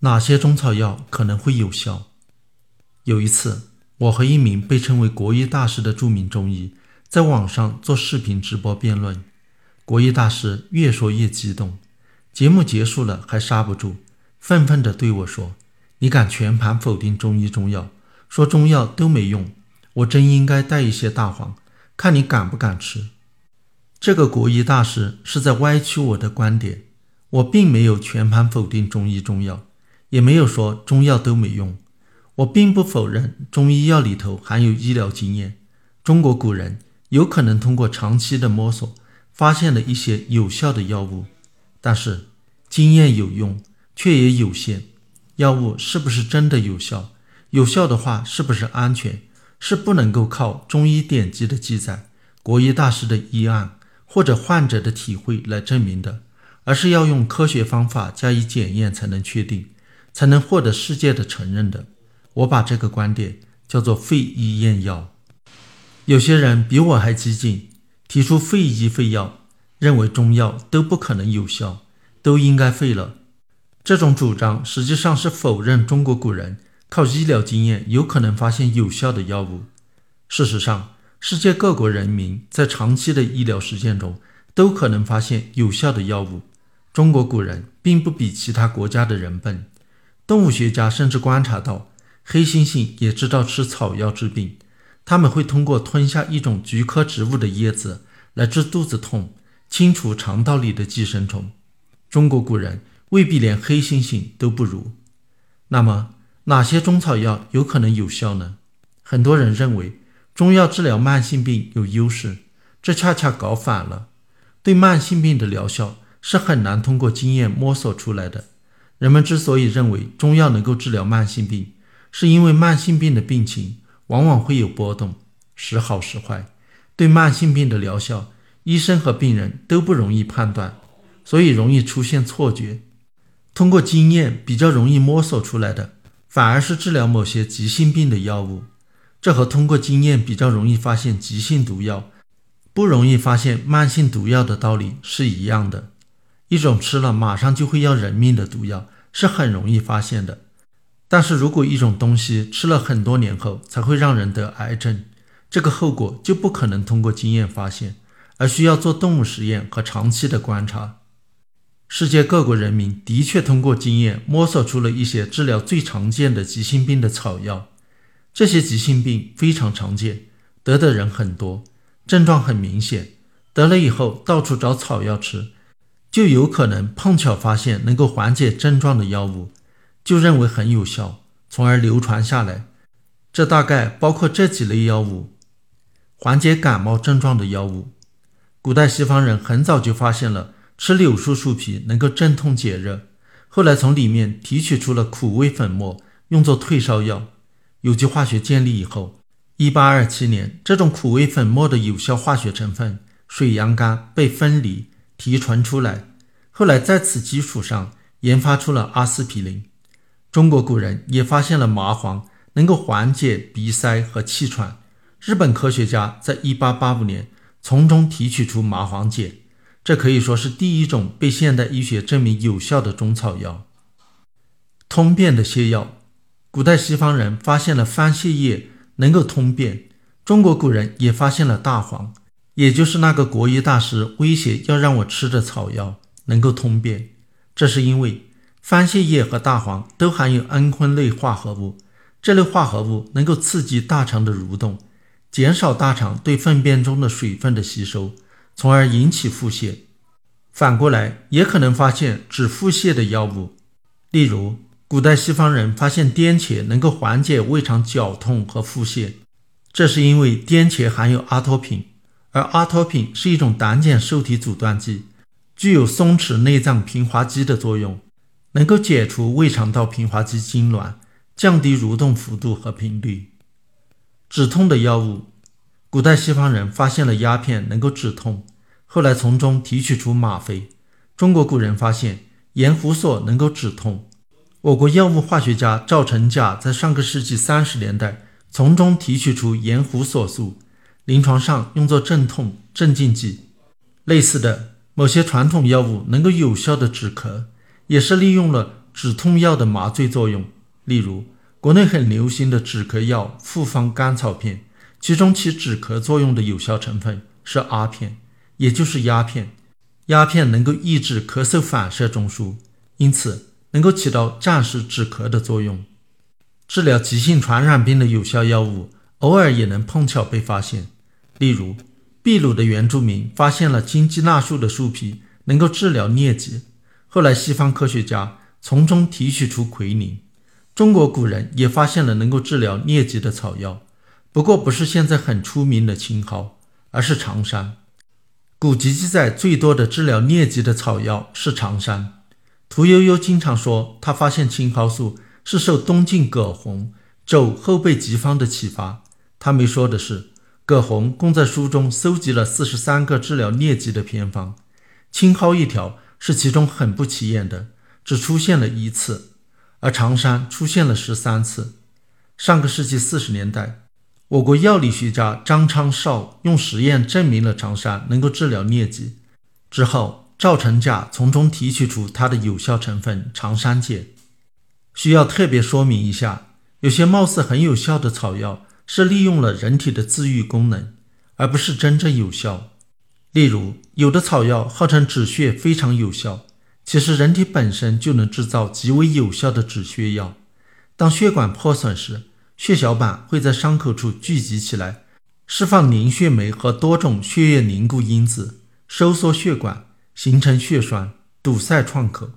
哪些中草药可能会有效？有一次，我和一名被称为国医大师的著名中医在网上做视频直播辩论。国医大师越说越激动，节目结束了还刹不住，愤愤地对我说：“你敢全盘否定中医中药，说中药都没用，我真应该带一些大黄，看你敢不敢吃。”这个国医大师是在歪曲我的观点。我并没有全盘否定中医中药。也没有说中药都没用，我并不否认中医药里头含有医疗经验。中国古人有可能通过长期的摸索，发现了一些有效的药物，但是经验有用，却也有限。药物是不是真的有效？有效的话，是不是安全？是不能够靠中医典籍的记载、国医大师的医案或者患者的体会来证明的，而是要用科学方法加以检验才能确定。才能获得世界的承认的，我把这个观点叫做废医验药。有些人比我还激进，提出废医废药，认为中药都不可能有效，都应该废了。这种主张实际上是否认中国古人靠医疗经验有可能发现有效的药物。事实上，世界各国人民在长期的医疗实践中都可能发现有效的药物。中国古人并不比其他国家的人笨。动物学家甚至观察到，黑猩猩也知道吃草药治病。他们会通过吞下一种菊科植物的叶子来治肚子痛，清除肠道里的寄生虫。中国古人未必连黑猩猩都不如。那么，哪些中草药有可能有效呢？很多人认为中药治疗慢性病有优势，这恰恰搞反了。对慢性病的疗效是很难通过经验摸索出来的。人们之所以认为中药能够治疗慢性病，是因为慢性病的病情往往会有波动，时好时坏。对慢性病的疗效，医生和病人都不容易判断，所以容易出现错觉。通过经验比较容易摸索出来的，反而是治疗某些急性病的药物。这和通过经验比较容易发现急性毒药，不容易发现慢性毒药的道理是一样的。一种吃了马上就会要人命的毒药是很容易发现的，但是如果一种东西吃了很多年后才会让人得癌症，这个后果就不可能通过经验发现，而需要做动物实验和长期的观察。世界各国人民的确通过经验摸索出了一些治疗最常见的急性病的草药，这些急性病非常常见，得的人很多，症状很明显，得了以后到处找草药吃。就有可能碰巧发现能够缓解症状的药物，就认为很有效，从而流传下来。这大概包括这几类药物：缓解感冒症状的药物。古代西方人很早就发现了吃柳树树皮能够镇痛解热，后来从里面提取出了苦味粉末，用作退烧药。有机化学建立以后，1827年，这种苦味粉末的有效化学成分水杨苷被分离。提纯出来，后来在此基础上研发出了阿司匹林。中国古人也发现了麻黄能够缓解鼻塞和气喘。日本科学家在1885年从中提取出麻黄碱，这可以说是第一种被现代医学证明有效的中草药。通便的泻药，古代西方人发现了番泻叶能够通便，中国古人也发现了大黄。也就是那个国医大师威胁要让我吃的草药能够通便，这是因为番泻叶和大黄都含有氨醌类化合物，这类化合物能够刺激大肠的蠕动，减少大肠对粪便中的水分的吸收，从而引起腹泻。反过来，也可能发现止腹泻的药物，例如古代西方人发现颠茄能够缓解胃肠绞痛和腹泻，这是因为颠茄含有阿托品。而阿托品是一种胆碱受体阻断剂，具有松弛内脏平滑肌的作用，能够解除胃肠道平滑肌痉挛，降低蠕动幅度和频率。止痛的药物，古代西方人发现了鸦片能够止痛，后来从中提取出吗啡。中国古人发现盐胡索能够止痛。我国药物化学家赵成甲在上个世纪三十年代从中提取出盐胡索素。临床上用作镇痛镇静剂，类似的某些传统药物能够有效的止咳，也是利用了止痛药的麻醉作用。例如，国内很流行的止咳药复方甘草片，其中起止咳作用的有效成分是阿片，也就是鸦片。鸦片能够抑制咳嗽反射中枢，因此能够起到暂时止咳的作用。治疗急性传染病的有效药物，偶尔也能碰巧被发现。例如，秘鲁的原住民发现了金鸡纳树的树皮能够治疗疟疾，后来西方科学家从中提取出奎宁。中国古人也发现了能够治疗疟疾的草药，不过不是现在很出名的青蒿，而是长山。古籍记载最多的治疗疟疾的草药是长山。屠呦呦经常说，他发现青蒿素是受东晋葛洪肘后背疾方的启发。他没说的是，葛洪共在书中搜集了四十三个治疗疟疾的偏方，青蒿一条是其中很不起眼的，只出现了一次。而长山出现了十三次。上个世纪四十年代，我国药理学家张昌绍用实验证明了长山能够治疗疟疾。之后，赵成甲从中提取出它的有效成分长山碱。需要特别说明一下，有些貌似很有效的草药是利用了人体的自愈功能，而不是真正有效。例如，有的草药号称止血非常有效。其实，人体本身就能制造极为有效的止血药。当血管破损时，血小板会在伤口处聚集起来，释放凝血酶和多种血液凝固因子，收缩血管，形成血栓，堵塞创口。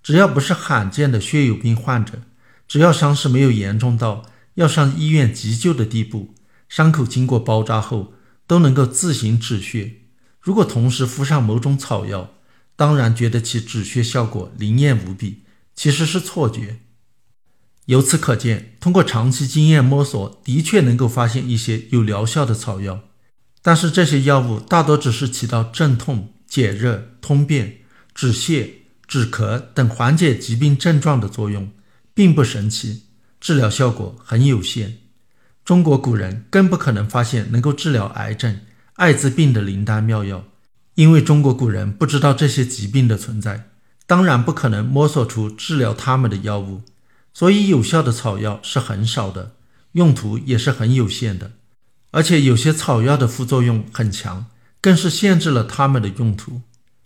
只要不是罕见的血友病患者，只要伤势没有严重到要上医院急救的地步，伤口经过包扎后都能够自行止血。如果同时敷上某种草药，当然觉得其止血效果灵验无比，其实是错觉。由此可见，通过长期经验摸索，的确能够发现一些有疗效的草药，但是这些药物大多只是起到镇痛、解热、通便、止泻、止咳等缓解疾病症状的作用，并不神奇，治疗效果很有限。中国古人更不可能发现能够治疗癌症、艾滋病的灵丹妙药。因为中国古人不知道这些疾病的存在，当然不可能摸索出治疗他们的药物，所以有效的草药是很少的，用途也是很有限的，而且有些草药的副作用很强，更是限制了它们的用途。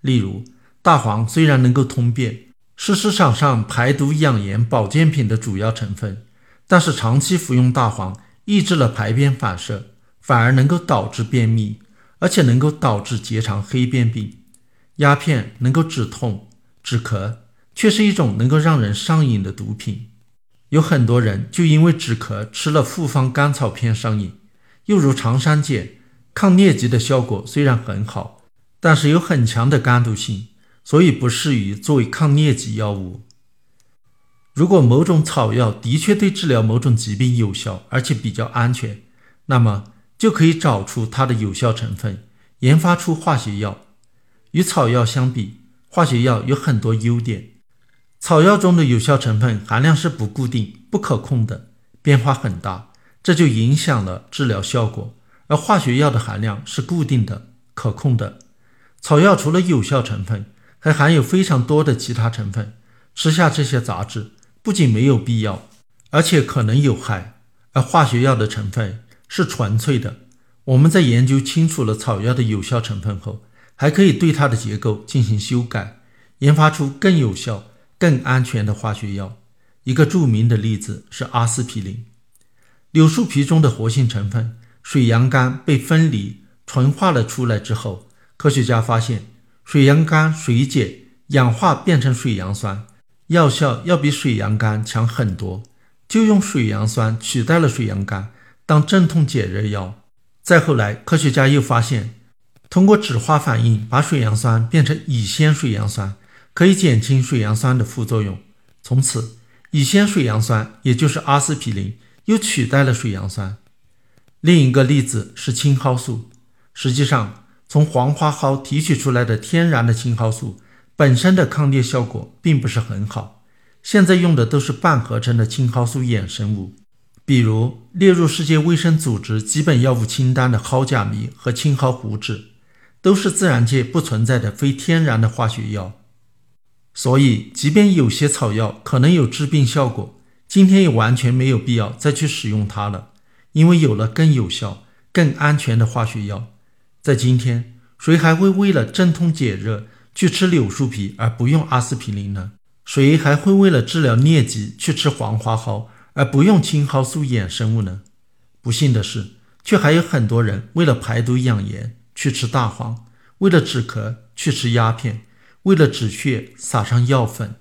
例如，大黄虽然能够通便，是市场上排毒养颜保健品的主要成分，但是长期服用大黄抑制了排便反射，反而能够导致便秘。而且能够导致结肠黑变病，鸦片能够止痛止咳，却是一种能够让人上瘾的毒品。有很多人就因为止咳吃了复方甘草片上瘾。又如长山碱，抗疟疾的效果虽然很好，但是有很强的肝毒性，所以不适于作为抗疟疾药物。如果某种草药的确对治疗某种疾病有效，而且比较安全，那么。就可以找出它的有效成分，研发出化学药。与草药相比，化学药有很多优点。草药中的有效成分含量是不固定、不可控的，变化很大，这就影响了治疗效果。而化学药的含量是固定的、可控的。草药除了有效成分，还含有非常多的其他成分。吃下这些杂质不仅没有必要，而且可能有害。而化学药的成分。是纯粹的。我们在研究清楚了草药的有效成分后，还可以对它的结构进行修改，研发出更有效、更安全的化学药。一个著名的例子是阿司匹林。柳树皮中的活性成分水杨苷被分离纯化了出来之后，科学家发现水杨苷水解氧化变成水杨酸，药效要比水杨苷强很多，就用水杨酸取代了水杨苷。当镇痛解热药。再后来，科学家又发现，通过酯化反应把水杨酸变成乙酰水杨酸，可以减轻水杨酸的副作用。从此，乙酰水杨酸也就是阿司匹林又取代了水杨酸。另一个例子是青蒿素。实际上，从黄花蒿提取出来的天然的青蒿素本身的抗疟效果并不是很好，现在用的都是半合成的青蒿素衍生物。比如列入世界卫生组织基本药物清单的蒿甲醚和青蒿胡酯，都是自然界不存在的非天然的化学药。所以，即便有些草药可能有治病效果，今天也完全没有必要再去使用它了，因为有了更有效、更安全的化学药。在今天，谁还会为了镇痛解热去吃柳树皮而不用阿司匹林呢？谁还会为了治疗疟疾去吃黄花蒿而不用青蒿素衍生物呢？不幸的是，却还有很多人为了排毒养颜去吃大黄，为了止咳去吃鸦片。为了止血，撒上药粉。